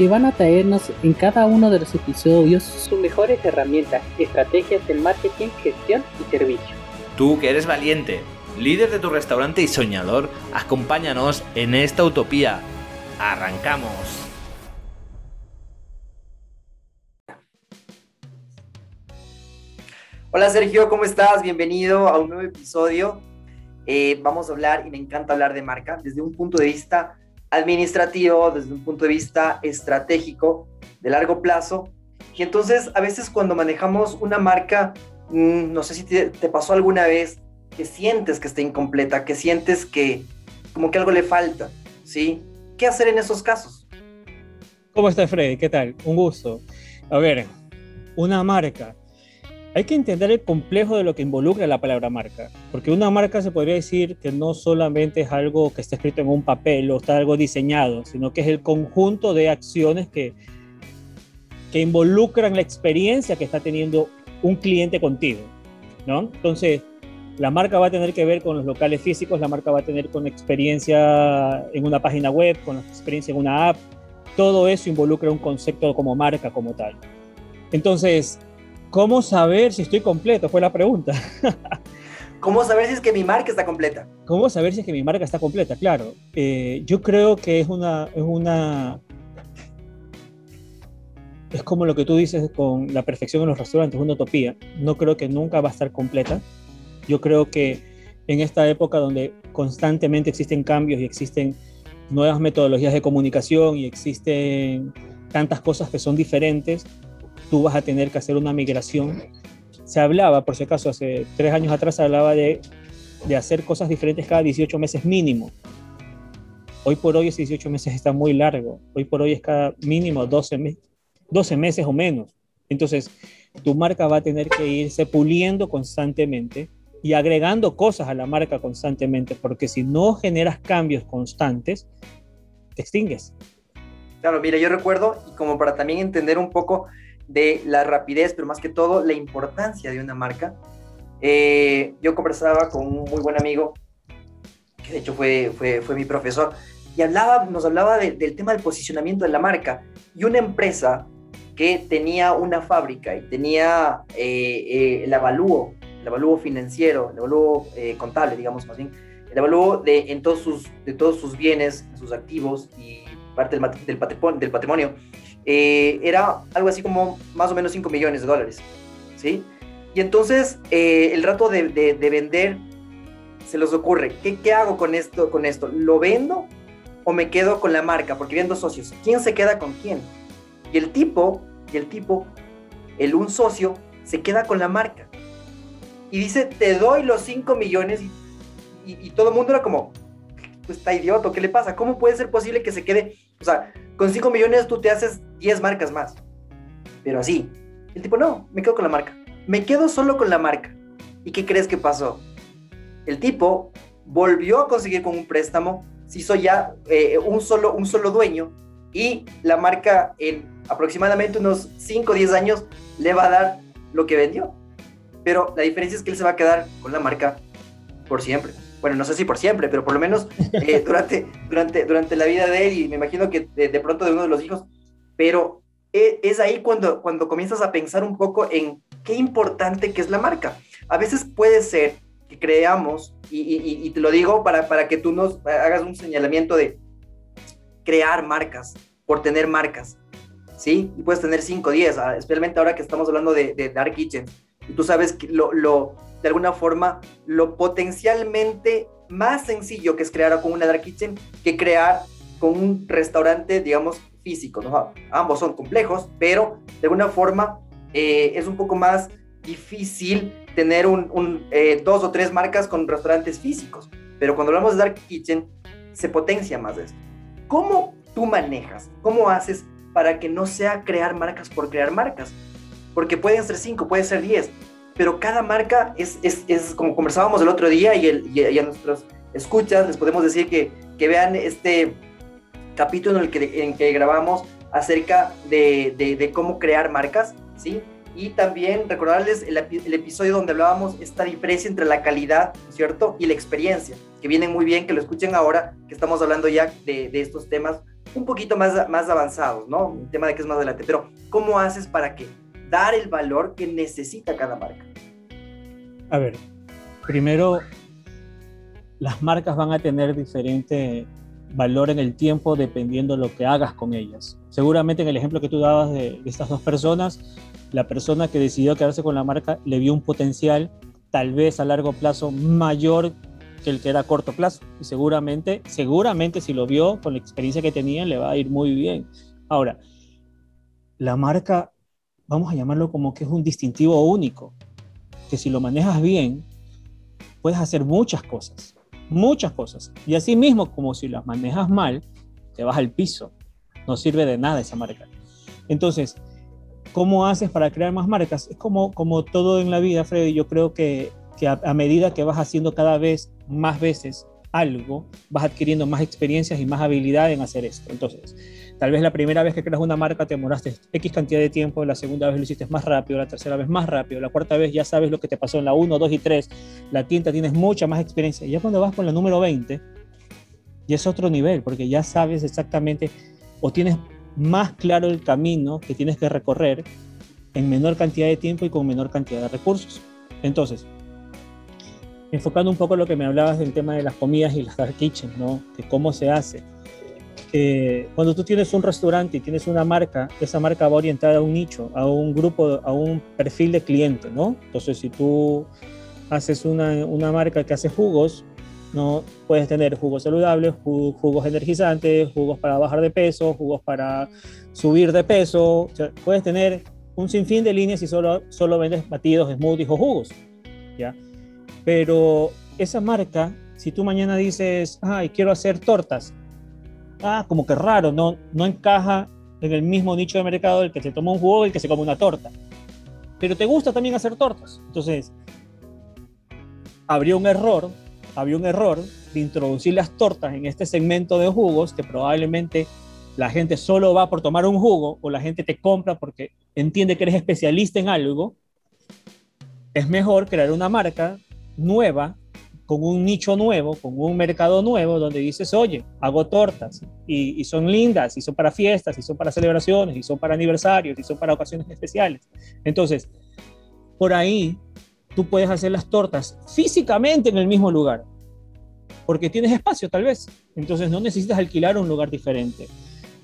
que van a traernos en cada uno de los episodios sus mejores herramientas, estrategias del marketing, gestión y servicio. Tú que eres valiente, líder de tu restaurante y soñador, acompáñanos en esta utopía. ¡Arrancamos! Hola Sergio, ¿cómo estás? Bienvenido a un nuevo episodio. Eh, vamos a hablar, y me encanta hablar de marca, desde un punto de vista administrativo, desde un punto de vista estratégico, de largo plazo. Y entonces, a veces cuando manejamos una marca, mm, no sé si te, te pasó alguna vez que sientes que está incompleta, que sientes que como que algo le falta, ¿sí? ¿Qué hacer en esos casos? ¿Cómo está Freddy? ¿Qué tal? Un gusto. A ver, una marca hay que entender el complejo de lo que involucra la palabra marca, porque una marca se podría decir que no solamente es algo que está escrito en un papel o está algo diseñado, sino que es el conjunto de acciones que, que involucran la experiencia que está teniendo un cliente contigo, ¿no? Entonces, la marca va a tener que ver con los locales físicos, la marca va a tener con experiencia en una página web, con experiencia en una app, todo eso involucra un concepto como marca como tal. Entonces, ¿Cómo saber si estoy completo? Fue la pregunta. ¿Cómo saber si es que mi marca está completa? ¿Cómo saber si es que mi marca está completa? Claro, eh, yo creo que es una, es una... Es como lo que tú dices con la perfección en los restaurantes, es una utopía. No creo que nunca va a estar completa. Yo creo que en esta época donde constantemente existen cambios y existen nuevas metodologías de comunicación y existen tantas cosas que son diferentes, tú vas a tener que hacer una migración. Se hablaba, por si acaso, hace tres años atrás se hablaba de, de hacer cosas diferentes cada 18 meses mínimo. Hoy por hoy ese 18 meses está muy largo. Hoy por hoy es cada mínimo 12, 12 meses o menos. Entonces, tu marca va a tener que irse puliendo constantemente y agregando cosas a la marca constantemente, porque si no generas cambios constantes, te extingues. Claro, mira, yo recuerdo, y como para también entender un poco de la rapidez, pero más que todo la importancia de una marca. Eh, yo conversaba con un muy buen amigo, que de hecho fue, fue, fue mi profesor, y hablaba, nos hablaba del tema del posicionamiento de la marca. Y una empresa que tenía una fábrica y tenía eh, eh, el avalúo, el avalúo financiero, el avalúo contable, digamos más bien, el avalúo de, en todos sus, de todos sus bienes, sus activos y parte del, patrimonio eh, era algo así como más o menos 5 millones de dólares, ¿sí? Y entonces eh, el rato de, de, vender se les ocurre, ¿qué, ¿qué, hago con esto, con esto? ¿Lo vendo o me quedo con la marca? Porque viendo socios, ¿quién se queda con quién? Y el tipo, y el tipo, el un socio, se queda con la marca. Y dice, te doy los 5 millones y, y, todo el mundo era como, pues está idiota, ¿qué le pasa? ¿Cómo puede ser posible que se quede? O sea, con 5 millones tú te haces 10 marcas más. Pero así. El tipo, no, me quedo con la marca. Me quedo solo con la marca. ¿Y qué crees que pasó? El tipo volvió a conseguir con un préstamo, se hizo ya eh, un, solo, un solo dueño y la marca en aproximadamente unos 5 o 10 años le va a dar lo que vendió. Pero la diferencia es que él se va a quedar con la marca por siempre bueno, no sé si por siempre, pero por lo menos eh, durante, durante, durante la vida de él y me imagino que de, pronto de uno de los hijos, pero e, es ahí cuando, cuando comienzas a pensar un poco en qué importante que es la marca. A veces puede ser que creamos, y, te lo digo para, para que tú nos hagas un señalamiento de crear marcas, por tener marcas, ¿sí? Y puedes tener 5, 10, ah, especialmente ahora que estamos hablando de, Dark Kitchen. Y tú sabes que lo, lo de alguna forma lo potencialmente más sencillo que es crear con una dark kitchen que crear con un restaurante, digamos, físico. ¿no? Ambos son complejos, pero de alguna forma eh, es un poco más difícil tener un, eh, dos o tres marcas con restaurantes físicos. Pero cuando hablamos de dark kitchen, se potencia más esto. ¿Cómo tú manejas? ¿Cómo haces para que no sea crear marcas por crear marcas? Porque pueden ser cinco, puede ser diez, pero cada marca es, es, es como conversábamos el otro día y, el, y, a nuestros escuchas les podemos decir que, que vean este capítulo en el que, en que grabamos acerca de, de, de cómo crear marcas, ¿sí? y también recordarles el, el, episodio donde hablábamos esta diferencia entre la calidad, ¿cierto? Y la experiencia, que vienen muy bien, que lo escuchen ahora, que estamos hablando ya de, de, estos temas un poquito más, más avanzados, ¿no? Un tema de que es más adelante, pero ¿cómo haces para que dar el valor que necesita cada marca? A ver, primero, las marcas van a tener diferente valor en el tiempo dependiendo de lo que hagas con ellas. Seguramente en el ejemplo que tú dabas de, de estas dos personas, la persona que decidió quedarse con la marca le vio un potencial tal vez a largo plazo mayor que el que era a corto plazo. Y seguramente, seguramente si lo vio con la experiencia que tenía, le va a ir muy bien. Ahora, la marca, vamos a llamarlo como que es un distintivo único, que si lo manejas bien, puedes hacer muchas cosas, muchas cosas. Y así mismo, como si las manejas mal, te vas al piso. No sirve de nada esa marca. Entonces, ¿Cómo haces para crear más marcas? Es como, como todo en la vida, Freddy. Yo creo que, que a, a, medida que vas haciendo cada vez más veces algo, vas adquiriendo más experiencias y más habilidad en hacer esto. Entonces, tal vez la primera vez que creas una marca te demoraste X cantidad de tiempo, la segunda vez lo hiciste más rápido, la tercera vez más rápido, la cuarta vez ya sabes lo que te pasó en la 1, 2 y 3, la quinta tienes mucha más experiencia. Y ya cuando vas con la número 20, ya es otro nivel, porque ya sabes exactamente o tienes más claro el camino que tienes que recorrer en menor cantidad de tiempo y con menor cantidad de recursos. Entonces, enfocando un poco lo que me hablabas del tema de las comidas y las dark kitchen, ¿no? De cómo se hace. Eh, cuando tú tienes un restaurante y tienes una marca, esa marca va orientada a un nicho, a un grupo, a un perfil de cliente, ¿no? Entonces, si tú haces una, una marca que hace jugos, ¿no? Puedes tener jugos saludables, jugos energizantes, jugos para bajar de peso, jugos para subir de peso. O sea, puedes tener un sinfín de líneas y solo, solo vendes batidos, smoothies o jugos. ¿ya? Pero esa marca, si tú mañana dices, ay, quiero hacer tortas, ah, como que raro, no, no encaja en el mismo nicho de mercado el que se toma un jugo y el que se come una torta. Pero te gusta también hacer tortas. Entonces, habría un error había un error de introducir las tortas en este segmento de jugos que probablemente la gente solo va por tomar un jugo o la gente te compra porque entiende que eres especialista en algo, es mejor crear una marca nueva, con un nicho nuevo, con un mercado nuevo, donde dices, oye, hago tortas y, y, son lindas, y son para fiestas, y son para celebraciones, y son para aniversarios, y son para ocasiones especiales. Entonces, por ahí tú puedes hacer las tortas físicamente en el mismo lugar, porque tienes espacio tal vez. Entonces no necesitas alquilar un lugar diferente.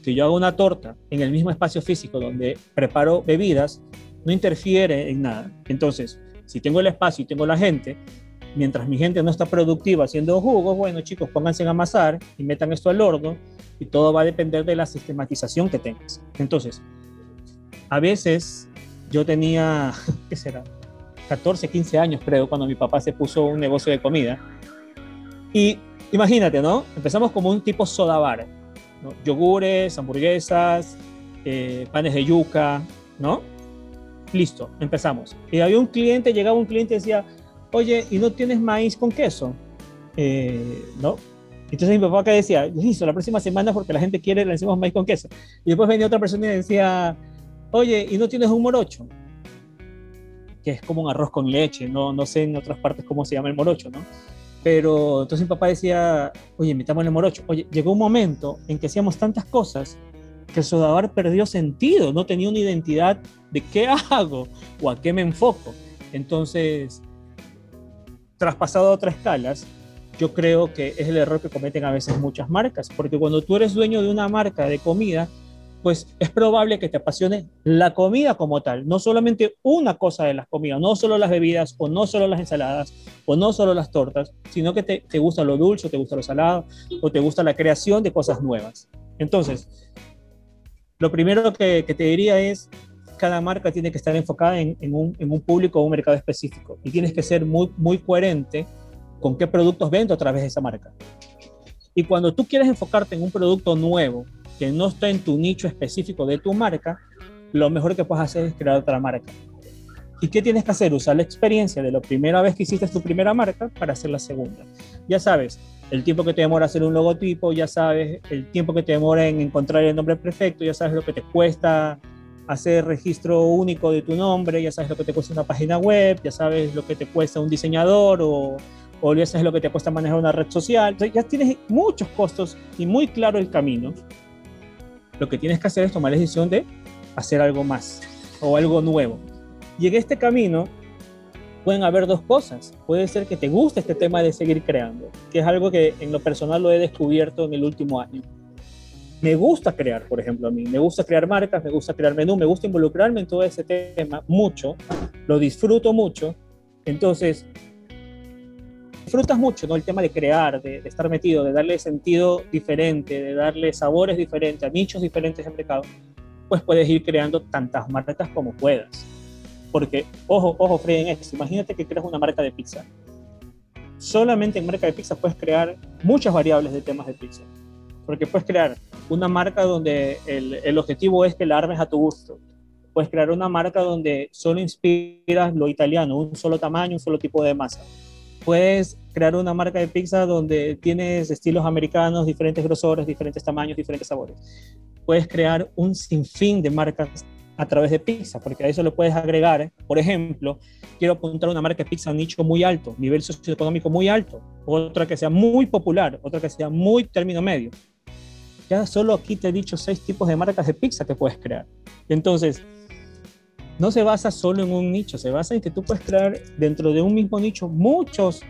Si yo hago una torta en el mismo espacio físico donde preparo bebidas, no interfiere en nada. Entonces, si tengo el espacio y tengo la gente, mientras mi gente no está productiva haciendo jugos, bueno chicos, pónganse a amasar y metan esto al horno y todo va a depender de la sistematización que tengas. Entonces, a veces yo tenía, ¿qué será? 14, 15 años creo, cuando mi papá se puso un negocio de comida. Y imagínate, ¿no? Empezamos como un tipo soda bar, ¿no? Yogures, hamburguesas, eh, panes de yuca, ¿no? Listo, empezamos. Y había un cliente, llegaba un cliente y decía, oye, ¿y no tienes maíz con queso? Eh, ¿No? Entonces mi papá que decía, listo, la próxima semana porque la gente quiere, le decimos maíz con queso. Y después venía otra persona y decía, oye, ¿y no tienes un morocho? que es como un arroz con leche, no, no sé en otras partes cómo se llama el morocho, ¿no? Pero entonces mi papá decía, oye, metamos el morocho. Oye, llegó un momento en que hacíamos tantas cosas que el sodabar perdió sentido, no tenía una identidad de qué hago o a qué me enfoco. Entonces, traspasado a otras escalas, yo creo que es el error que cometen a veces muchas marcas, porque cuando tú eres dueño de una marca de comida, pues es probable que te apasione la comida como tal, no solamente una cosa de las comidas, no solo las bebidas o no solo las ensaladas o no solo las tortas, sino que te, te gusta lo dulce, te gusta lo salado o te gusta la creación de cosas nuevas. Entonces, lo primero que, que te diría es, cada marca tiene que estar enfocada en, en, un, en un público o un mercado específico y tienes que ser muy, muy coherente con qué productos vendo a través de esa marca. Y cuando tú quieres enfocarte en un producto nuevo, que no está en tu nicho específico de tu marca, lo mejor que puedes hacer es crear otra marca. ¿Y qué tienes que hacer? Usar la experiencia de la primera vez que hiciste tu primera marca para hacer la segunda. Ya sabes, el tiempo que te demora hacer un logotipo, ya sabes el tiempo que te demora en encontrar el nombre perfecto, ya sabes lo que te cuesta hacer registro único de tu nombre, ya sabes lo que te cuesta una página web, ya sabes lo que te cuesta un diseñador o, o ya sabes lo que te cuesta manejar una red social. ya tienes muchos costos y muy claro el camino. Lo que tienes que hacer es tomar la decisión de hacer algo más o algo nuevo. Y en este camino pueden haber dos cosas. Puede ser que te guste este tema de seguir creando, que es algo que en lo personal lo he descubierto en el último año. Me gusta crear, por ejemplo, a mí. Me gusta crear marcas, me gusta crear menú, me gusta involucrarme en todo ese tema mucho. Lo disfruto mucho. Entonces, disfrutas mucho, ¿no? El tema de crear, de, de, estar metido, de darle sentido diferente, de darle sabores diferentes, a nichos diferentes en mercado, pues puedes ir creando tantas marcas como puedas. Porque, ojo, ojo, Fred, en esto, imagínate que creas una marca de pizza. Solamente en marca de pizza puedes crear muchas variables de temas de pizza. Porque puedes crear una marca donde el, el objetivo es que la armes a tu gusto. Puedes crear una marca donde solo inspiras lo italiano, un solo tamaño, un solo tipo de masa. Puedes crear una marca de pizza donde tienes estilos americanos, diferentes grosores, diferentes tamaños, diferentes sabores. Puedes crear un sinfín de marcas a través de pizza, porque a eso le puedes agregar, ¿eh? por ejemplo, quiero apuntar una marca de pizza a un nicho muy alto, nivel socioeconómico muy alto, otra que sea muy popular, otra que sea muy término medio. Ya solo aquí te he dicho seis tipos de marcas de pizza que puedes crear. Entonces, no se basa solo en un nicho, se basa en que tú puedes crear dentro de un mismo nicho muchos,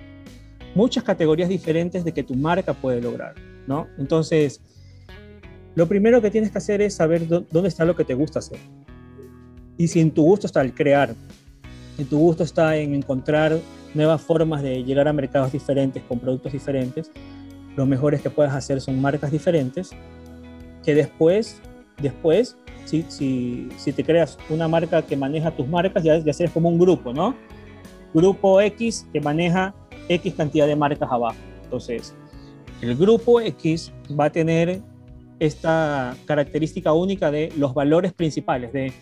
muchas categorías diferentes de que tu marca puede lograr, ¿no? Entonces, lo primero que tienes que hacer es saber dónde está lo que te gusta hacer. Y si en tu gusto está el crear, en tu gusto está en encontrar nuevas formas de llegar a mercados diferentes con productos diferentes, lo mejor es que puedas hacer son marcas diferentes que después, después, si, si, si te creas una marca que maneja tus marcas, ya, ya seres como un grupo, ¿no? Grupo X que maneja X cantidad de marcas abajo. Entonces, el grupo X va a tener esta característica única de los valores principales, de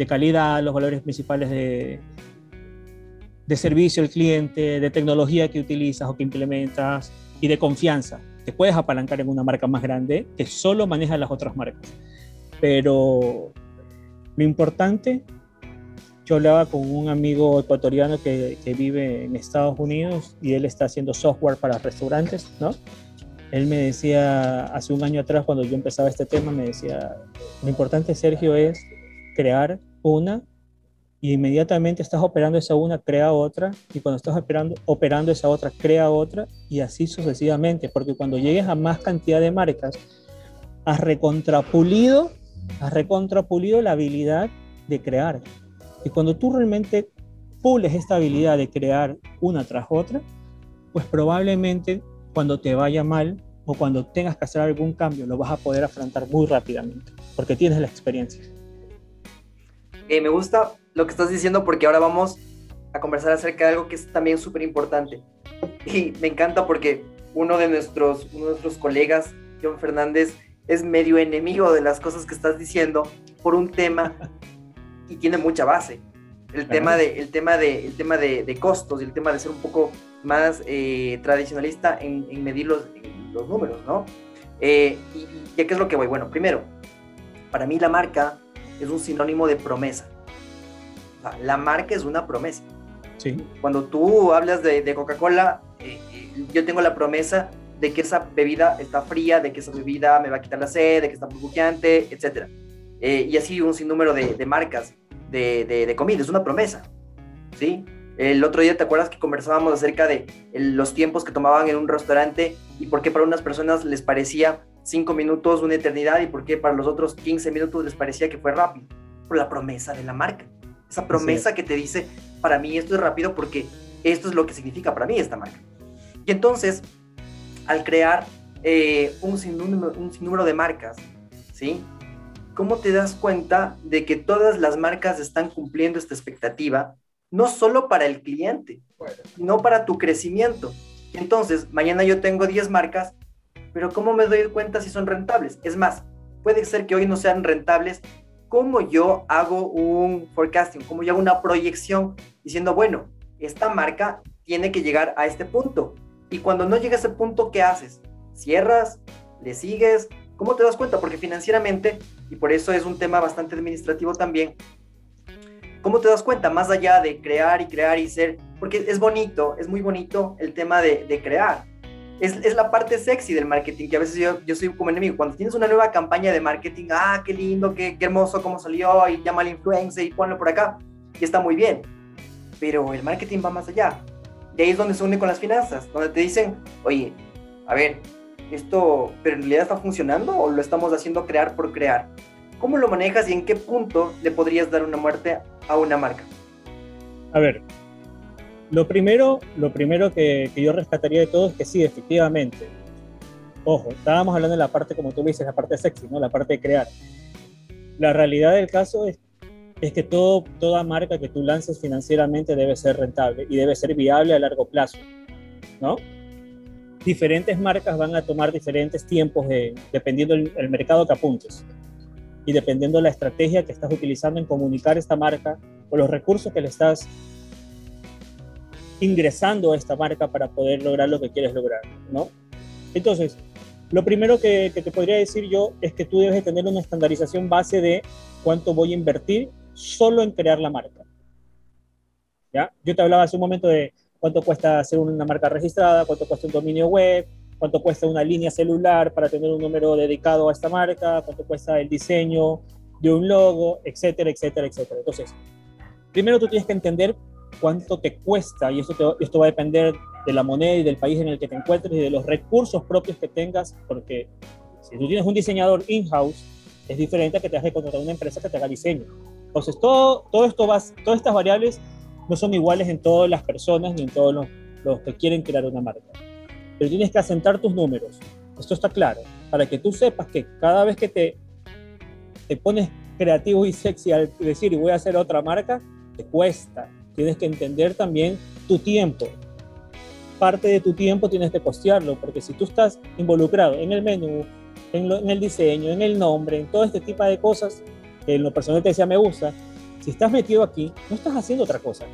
de calidad, los valores principales de, de servicio al cliente, de tecnología que utilizas o que implementas y de confianza. Te puedes apalancar en una marca más grande que solo maneja las otras marcas. Pero lo importante, yo hablaba con un amigo ecuatoriano que, que vive en Estados Unidos y él está haciendo software para restaurantes, ¿no? Él me decía hace un año atrás, cuando yo empezaba este tema, me decía, lo importante, Sergio, es crear una y inmediatamente estás operando esa una, crea otra, y cuando estás operando, operando esa otra, crea otra, y así sucesivamente, porque cuando llegues a más cantidad de marcas, has recontrapulido, has recontrapulido la habilidad de crear. Y cuando tú realmente pules esta habilidad de crear una tras otra, pues probablemente cuando te vaya mal o cuando tengas que hacer algún cambio, lo vas a poder afrontar muy rápidamente, porque tienes la experiencia. Eh, me gusta lo que estás diciendo porque ahora vamos a conversar acerca de algo que es también súper importante. Y me encanta porque uno de, nuestros, uno de nuestros colegas, John Fernández, es medio enemigo de las cosas que estás diciendo por un tema y tiene mucha base. El tema, de, el tema, de, el tema de, de costos y el tema de ser un poco más eh, tradicionalista en, en medir los, en los, números, ¿no? Eh, y, y, qué es lo que voy? Bueno, primero, para mí la marca es un sinónimo de promesa. O sea, la marca es una promesa. Sí. Cuando tú hablas de, de Coca-Cola, eh, eh, yo tengo la promesa de que esa bebida está fría, de que esa bebida me va a quitar la sed, de que está burbujeante, etc. Eh, y así un sinnúmero de, de marcas de, de, de, comida, es una promesa. ¿sí? El otro día te acuerdas que conversábamos acerca de los tiempos que tomaban en un restaurante y por qué para unas personas les parecía cinco minutos una eternidad y por qué para los otros 15 minutos les parecía que fue rápido. Por la promesa de la marca. Esa promesa que te dice, para mí esto es rápido porque esto es lo que significa para mí esta marca. Y entonces, al crear eh, un, sinnúmero, un sinnúmero de marcas, ¿sí? ¿Cómo te das cuenta de que todas las marcas están cumpliendo esta expectativa? No solo para el cliente, no para tu crecimiento. Entonces, mañana yo tengo 10 marcas pero ¿cómo me doy cuenta si son rentables? Es más, puede ser que hoy no sean rentables cómo yo hago un forecasting, cómo yo hago una proyección diciendo, bueno, esta marca tiene que llegar a este punto. Y cuando no llega a ese punto, ¿qué haces? ¿Cierras? ¿Le sigues? ¿Cómo te das cuenta? Porque financieramente, y por eso es un tema bastante administrativo también, ¿cómo te das cuenta? Más allá de crear y crear y ser, porque es bonito, es muy bonito el tema de, de crear. Es, es, la parte sexy del marketing, que a veces yo, yo soy como enemigo. Cuando tienes una nueva campaña de marketing, ah, qué lindo, qué, qué hermoso cómo salió, y llama al influencer y ponlo por acá, y está muy bien. Pero el marketing va más allá. De ahí es donde se une con las finanzas, donde te dicen, oye, a ver, esto, pero en realidad está funcionando o lo estamos haciendo crear por crear. ¿Cómo lo manejas y en qué punto le podrías dar una muerte a una marca? A ver, lo primero, lo primero que, que yo rescataría de todo es que sí, efectivamente. Ojo, estábamos hablando de la parte, como tú dices, la parte sexy, ¿no? La parte de crear. La realidad del caso es, es que todo, toda marca que tú lances financieramente debe ser rentable y debe ser viable a largo plazo, ¿no? diferentes marcas van a tomar diferentes tiempos de, dependiendo del el mercado que apuntes y dependiendo de la estrategia que estás utilizando en comunicar esta marca o los recursos que le estás ingresando a esta marca para poder lograr lo que quieres lograr, ¿no? Entonces, lo primero que, que te podría decir yo es que tú debes tener una estandarización base de cuánto voy a invertir solo en crear la marca. ¿Ya? Yo te hablaba hace un momento de cuánto cuesta hacer una marca registrada, cuánto cuesta un dominio web, cuánto cuesta una línea celular para tener un número dedicado a esta marca, cuánto cuesta el diseño de un logo, etcétera, etcétera, etcétera. Entonces, primero tú tienes que entender cuánto te cuesta, y esto, te, esto va a depender de la moneda y del país en el que te encuentres y de los recursos propios que tengas, porque si tú tienes un diseñador in-house, es diferente a que te de contratar una empresa que te haga diseño. Entonces, todo, todo esto va, todas estas variables no son iguales en todas las personas ni en todos los, los que quieren crear una marca. Pero tienes que asentar tus números. Esto está claro. Para que tú sepas que cada vez que te, te pones creativo y sexy al decir y voy a hacer otra marca, te cuesta. Tienes que entender también tu tiempo. Parte de tu tiempo tienes que costearlo, porque si tú estás involucrado en el menú, en, lo, en el diseño, en el nombre, en todo este tipo de cosas, que en lo personal te decía me gusta, si estás metido aquí, no estás haciendo otra cosa.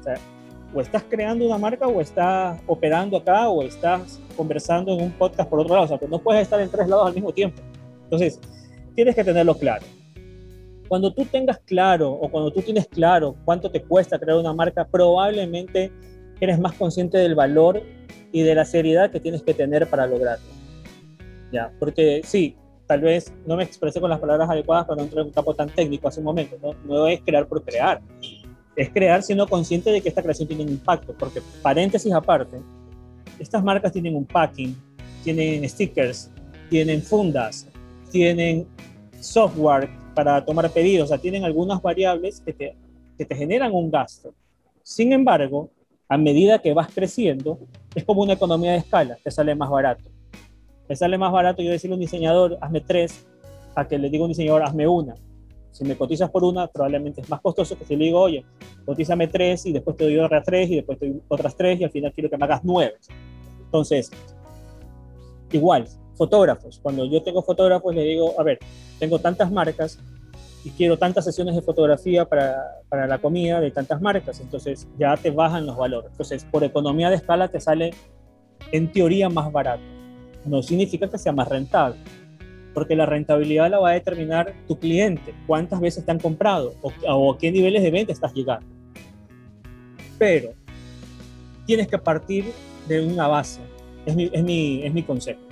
O, sea, o estás creando una marca o estás operando acá o estás conversando en un podcast por otro lado. O sea, que no puedes estar en tres lados al mismo tiempo. Entonces, tienes que tenerlo claro. Cuando tú tengas claro o cuando tú tienes claro cuánto te cuesta crear una marca, probablemente eres más consciente del valor y de la seriedad que tienes que tener para lograrlo. Ya, porque sí, tal vez no me expresé con las palabras adecuadas para no entrar en un campo tan técnico hace un momento, ¿no? no es crear por crear, es crear siendo consciente de que esta creación tiene un impacto, porque paréntesis aparte, estas marcas tienen un packing, tienen stickers, tienen fundas, tienen software para tomar pedidos, o sea, tienen algunas variables que te, que te generan un gasto. Sin embargo, a medida que vas creciendo, es como una economía de escala, te sale más barato. Me sale más barato yo decirle a un diseñador, hazme tres, a que le diga a un diseñador, hazme una. Si me cotizas por una, probablemente es más costoso que si le digo, oye, cotízame tres y después te doy otras tres y después te doy otras tres y al final quiero que me hagas nueve. Entonces, igual, fotógrafos. Cuando yo tengo fotógrafos, le digo, a ver, tengo tantas marcas y quiero tantas sesiones de fotografía para, para la comida de tantas marcas. Entonces, ya te bajan los valores. Entonces, por economía de escala te sale en teoría más barato no significa que sea más rentable, porque la rentabilidad la va a determinar tu cliente, cuántas veces te han comprado o, o a qué niveles de venta estás llegando. Pero tienes que partir de una base, es mi, es mi, es mi concepto.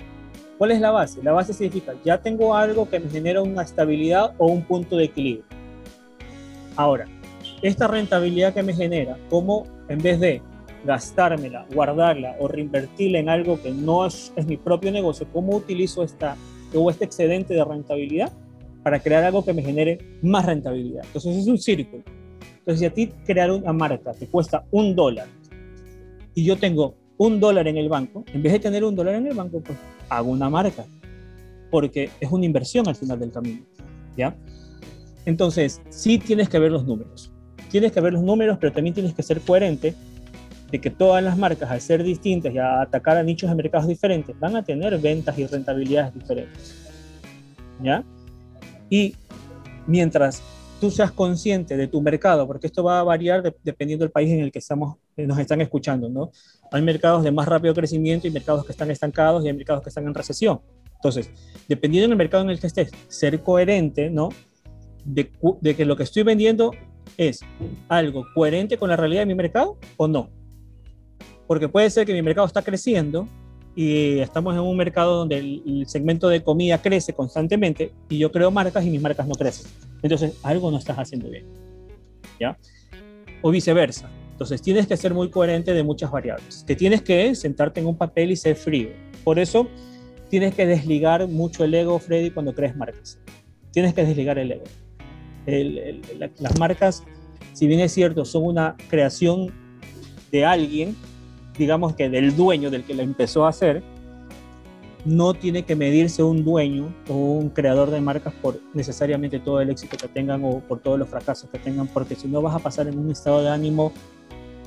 ¿Cuál es la base? La base significa, ya tengo algo que me genera una estabilidad o un punto de equilibrio. Ahora, esta rentabilidad que me genera, ¿cómo en vez de gastármela, guardarla o reinvertirla en algo que no es, es mi propio negocio, ¿cómo utilizo esta, o este excedente de rentabilidad para crear algo que me genere más rentabilidad? Entonces es un círculo. Entonces si a ti crear una marca te cuesta un dólar y yo tengo un dólar en el banco, en vez de tener un dólar en el banco, pues hago una marca, porque es una inversión al final del camino, ¿ya? Entonces, sí tienes que ver los números. Tienes que ver los números, pero también tienes que ser coherente de que todas las marcas, al ser distintas y a atacar a nichos de mercados diferentes, van a tener ventas y rentabilidades diferentes. ¿Ya? Y mientras tú seas consciente de tu mercado, porque esto va a variar de- dependiendo del país en el que estamos, eh, nos están escuchando, ¿no? Hay mercados de más rápido crecimiento y mercados que están estancados y hay mercados que están en recesión. Entonces, dependiendo del mercado en el que estés, ser coherente, ¿no? De, de que lo que estoy vendiendo es algo coherente con la realidad de mi mercado o no. Porque puede ser que mi mercado está creciendo y estamos en un mercado donde el, el segmento de comida crece constantemente y yo creo marcas y mis marcas no crecen. Entonces, algo no estás haciendo bien. ¿Ya? O viceversa. Entonces, tienes que ser muy coherente de muchas variables. Que tienes que sentarte en un papel y ser frío. Por eso, tienes que desligar mucho el ego, Freddy, cuando crees marcas. Tienes que desligar el ego. El- el- la- las marcas, si bien es cierto, son una creación de alguien, digamos que del dueño, del que la empezó a hacer, no tiene que medirse un dueño o un creador de marcas por necesariamente todo el éxito que tengan o por todos los fracasos que tengan, porque si no vas a pasar en un estado de ánimo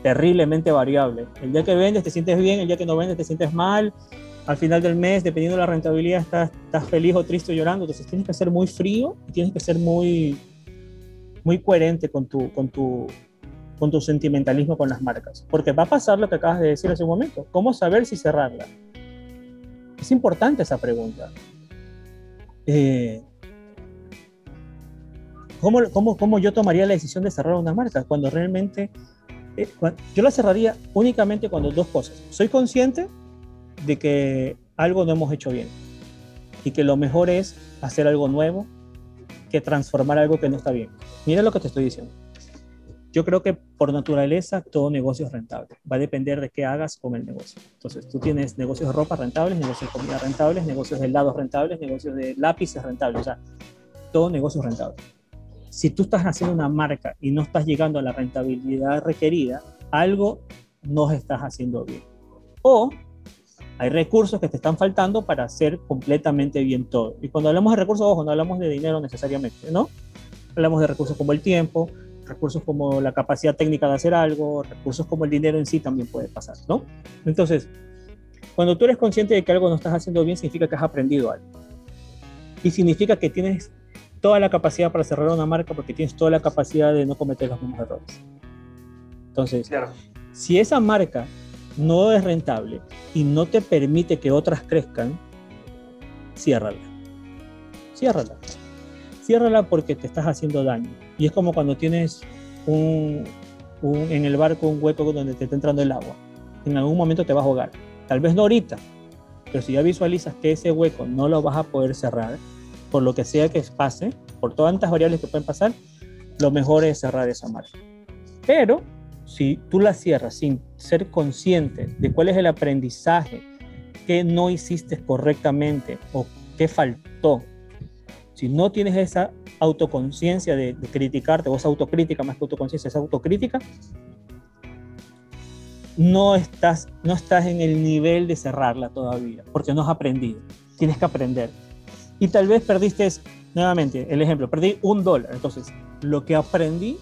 terriblemente variable. El día que vendes te sientes bien, el día que no vendes te sientes mal, al final del mes, dependiendo de la rentabilidad, estás, estás feliz o triste o llorando, entonces tienes que ser muy frío tienes que ser muy, muy coherente con tu, con, tu, con tu sentimentalismo con las marcas, porque va a pasar lo que acabas de decir hace un momento, ¿cómo saber si cerrarla? Es importante esa pregunta. Eh, ¿cómo, cómo, cómo yo tomaría la decisión de cerrar una marca cuando realmente... eh, cuan- yo la cerraría únicamente cuando dos cosas. Soy consciente de que algo no hemos hecho bien y que lo mejor es hacer algo nuevo que transformar algo que no está bien. Mira lo que te estoy diciendo. Yo creo que por naturaleza todo negocio es rentable. Va a depender de qué hagas con el negocio. Entonces, tú tienes negocios de ropa rentables, negocios de comida rentables, negocios de helados rentables, negocios de lápices rentables. O sea, todo negocio es rentable. Si tú estás haciendo una marca y no estás llegando a la rentabilidad requerida, algo no estás haciendo bien. O hay recursos que te están faltando para hacer completamente bien todo. Y cuando hablamos de recursos, ojo, no hablamos de dinero necesariamente, ¿no? Hablamos de recursos como el tiempo, recursos como la capacidad técnica de hacer algo, recursos como el dinero en sí también puede pasar, ¿no? Entonces, cuando tú eres consciente de que algo no estás haciendo bien, significa que has aprendido algo. Y significa que tienes toda la capacidad para cerrar una marca porque tienes toda la capacidad de no cometer los mismos errores. Entonces, Claro. si esa marca no es rentable y no te permite que otras crezcan, ciérrala. Ciérrala. Ciérrala porque te estás haciendo daño. Y es como cuando tienes un, en el barco un hueco donde te está entrando el agua. En algún momento te vas a ahogar. Tal vez no ahorita, pero si ya visualizas que ese hueco no lo vas a poder cerrar, por lo que sea que pase, por tantas variables que pueden pasar, lo mejor es cerrar esa marca. Pero si tú la cierras sin ser consciente de cuál es el aprendizaje que no hiciste correctamente o qué faltó, si no tienes esa autoconciencia de, criticarte o esa autocrítica más que autoconciencia, esa autocrítica, no estás, no estás en el nivel de cerrarla todavía, porque no has aprendido. Tienes que aprender. Y tal vez perdiste, nuevamente, el ejemplo, perdí un dólar. Entonces, lo que aprendí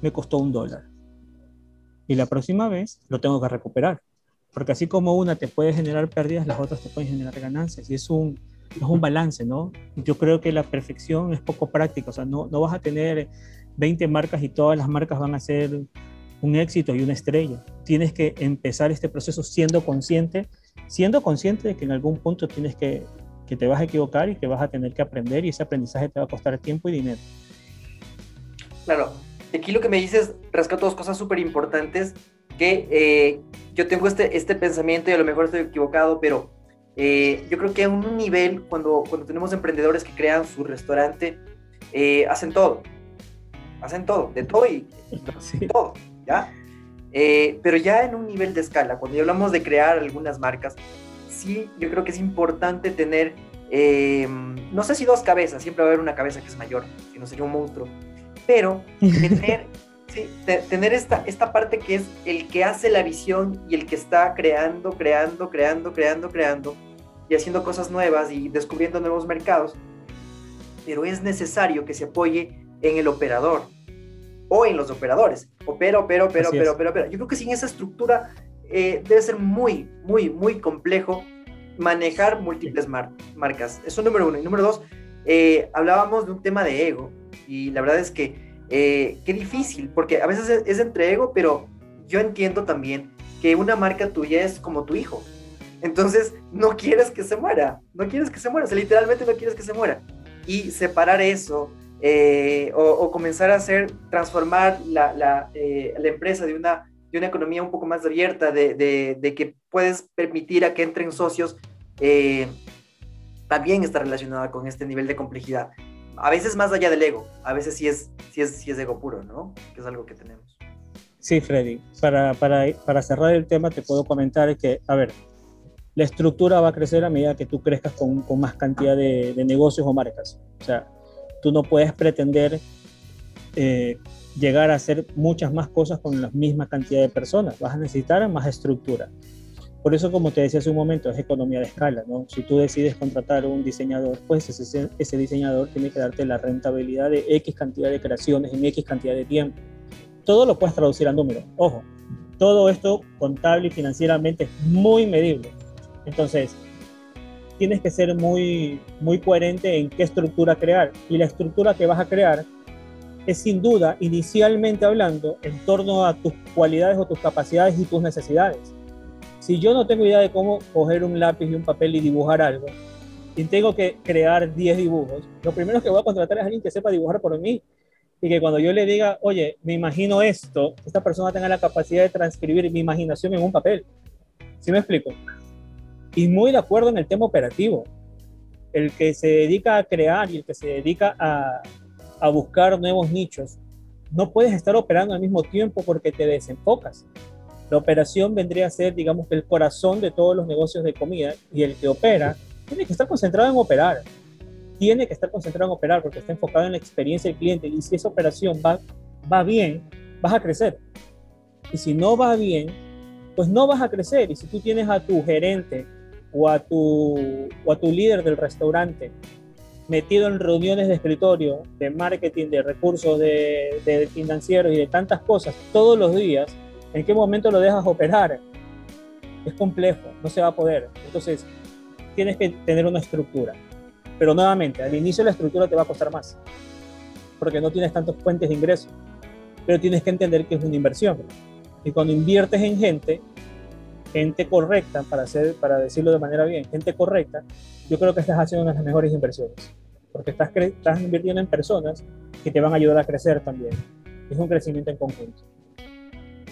me costó un dólar. Y la próxima vez lo tengo que recuperar. Porque así como una te puede generar pérdidas, las otras te pueden generar ganancias. Y es un, es un balance, ¿no? Yo creo que la perfección es poco práctica. O sea, no, no vas a tener 20 marcas y todas las marcas van a ser un éxito y una estrella. Tienes que empezar este proceso siendo consciente, siendo consciente de que en algún punto tienes que, que te vas a equivocar y que vas a tener que aprender y ese aprendizaje te va a costar tiempo y dinero. Claro, aquí lo que me dices rescato dos cosas súper importantes que eh, yo tengo este, este pensamiento y a lo mejor estoy equivocado, pero eh, yo creo que a un nivel, cuando, cuando tenemos emprendedores que crean su restaurante, eh, hacen todo, hacen todo, de todo y Sí. todo, ¿ya? Eh, pero ya en un nivel de escala, cuando hablamos de crear algunas marcas, sí, yo creo que es importante tener, eh, no sé si dos cabezas, siempre va a haber una cabeza que es mayor, si no sería un monstruo, pero tener, sí, tener esta, esta parte que es el que hace la visión y el que está creando, creando, creando, creando, creando y haciendo cosas nuevas y descubriendo nuevos mercados, pero es necesario que se apoye en el operador o en los operadores. Opera, opera, opera, opera, opera, opera. Yo creo que sin esa estructura eh, debe ser muy, muy, muy complejo manejar múltiples mar- marcas. Eso número uno. Y número dos, eh, hablábamos de un tema de ego. Y la verdad es que eh, qué difícil, porque a veces es, es entre ego, pero yo entiendo también que una marca tuya es como tu hijo. Entonces, no quieres que se muera, no quieres que se muera, o sea, literalmente no quieres que se muera. Y separar eso eh, o, comenzar a hacer, transformar la, la, eh, la, empresa de una, de una economía un poco más abierta, de, de, de que puedes permitir a que entren socios, eh, también está relacionada con este nivel de complejidad. A veces más allá del ego, a veces sí es, sí es, sí es ego puro, ¿no? Que es algo que tenemos. Sí, Freddy. Para, para, para cerrar el tema, te puedo comentar que, a ver, la estructura va a crecer a medida que tú crezcas con, con más cantidad de, de, negocios o marcas. O sea, tú no puedes pretender eh, llegar a hacer muchas más cosas con la misma cantidad de personas. Vas a necesitar más estructura. Por eso, como te decía hace un momento, es economía de escala, ¿no? Si tú decides contratar un diseñador, pues ese, ese diseñador tiene que darte la rentabilidad de X cantidad de creaciones en X cantidad de tiempo. Todo lo puedes traducir a números. Ojo, todo esto contable y financieramente es muy medible. Entonces, tienes que ser muy, muy coherente en qué estructura crear. Y la estructura que vas a crear es sin duda, inicialmente hablando, en torno a tus cualidades o tus capacidades y tus necesidades si yo no tengo idea de cómo coger un lápiz y un papel y dibujar algo, y tengo que crear 10 dibujos, lo primero que voy a contratar es alguien que sepa dibujar por mí. Y que cuando yo le diga, oye, me imagino esto, esta persona tenga la capacidad de transcribir mi imaginación en un papel. ¿Sí me explico? Y muy de acuerdo en el tema operativo. El que se dedica a crear y el que se dedica a, a buscar nuevos nichos, no puedes estar operando al mismo tiempo porque te desenfocas. La operación vendría a ser, digamos, el corazón de todos los negocios de comida y el que opera tiene que estar concentrado en operar. Tiene que estar concentrado en operar porque está enfocado en la experiencia del cliente y si esa operación va, va bien, vas a crecer. Y si no va bien, pues no vas a crecer. Y si tú tienes a tu gerente o a tu, o a tu líder del restaurante metido en reuniones de escritorio, de marketing, de recursos, de, de financieros y de tantas cosas todos los días, ¿En qué momento lo dejas operar? Es complejo, no se va a poder. Entonces, tienes que tener una estructura. Pero nuevamente, al inicio la estructura te va a costar más, porque no tienes tantos fuentes de ingreso. Pero tienes que entender que es una inversión. Y cuando inviertes en gente, gente correcta, para, hacer, para decirlo de manera bien, gente correcta, yo creo que estás haciendo una de las mejores inversiones. Porque estás, estás invirtiendo en personas que te van a ayudar a crecer también. Es un crecimiento en conjunto.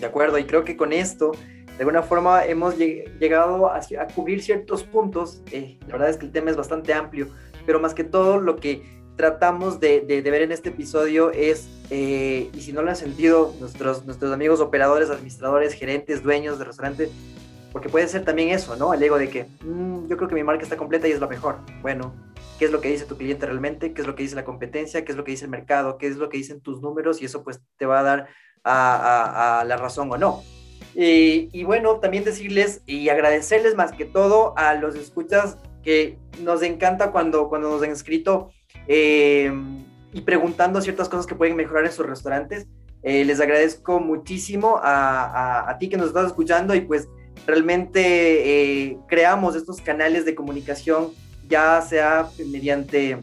¿de acuerdo? Y creo que con esto, de alguna forma, hemos llegado a, a cubrir ciertos puntos. Eh, la verdad es que el tema es bastante amplio, pero más que todo lo que tratamos de, de, de ver en este episodio es, eh, y si no lo han sentido, nuestros, nuestros amigos operadores, administradores, gerentes, dueños de restaurantes, porque puede ser también eso, ¿no? El ego de que mmm, yo creo que mi marca está completa y es la mejor. Bueno, ¿qué es lo que dice tu cliente realmente? ¿Qué es lo que dice la competencia? ¿Qué es lo que dice el mercado? ¿Qué es lo que dicen tus números? Y eso pues te va a dar a, a, a la razón o no. Y, y, bueno, también decirles y agradecerles más que todo a los escuchas que nos encanta cuando, cuando nos han escrito eh, y preguntando ciertas cosas que pueden mejorar en sus restaurantes. Eh, les agradezco muchísimo a, a, a, ti que nos estás escuchando y pues realmente eh, creamos estos canales de comunicación, ya sea mediante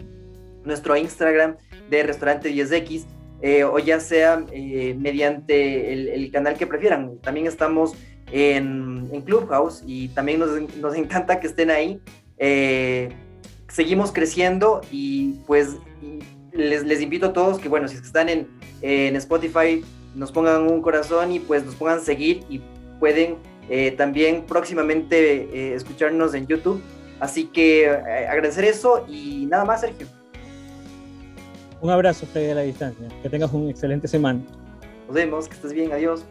nuestro Instagram de Restaurante 10X eh, o ya sea eh, mediante el, canal que prefieran. También estamos en, Clubhouse y también nos, nos, encanta que estén ahí. Seguimos creciendo y pues les, les, invito a todos que, bueno, si están en, en, Spotify, nos pongan un corazón y pues nos pongan seguir y pueden eh, también próximamente eh, escucharnos en YouTube. Así que agradecer eso y nada más, Sergio. Un abrazo, Freddy, a la distancia. Que tengas un excelente semana. Nos vemos, que estés bien, adiós.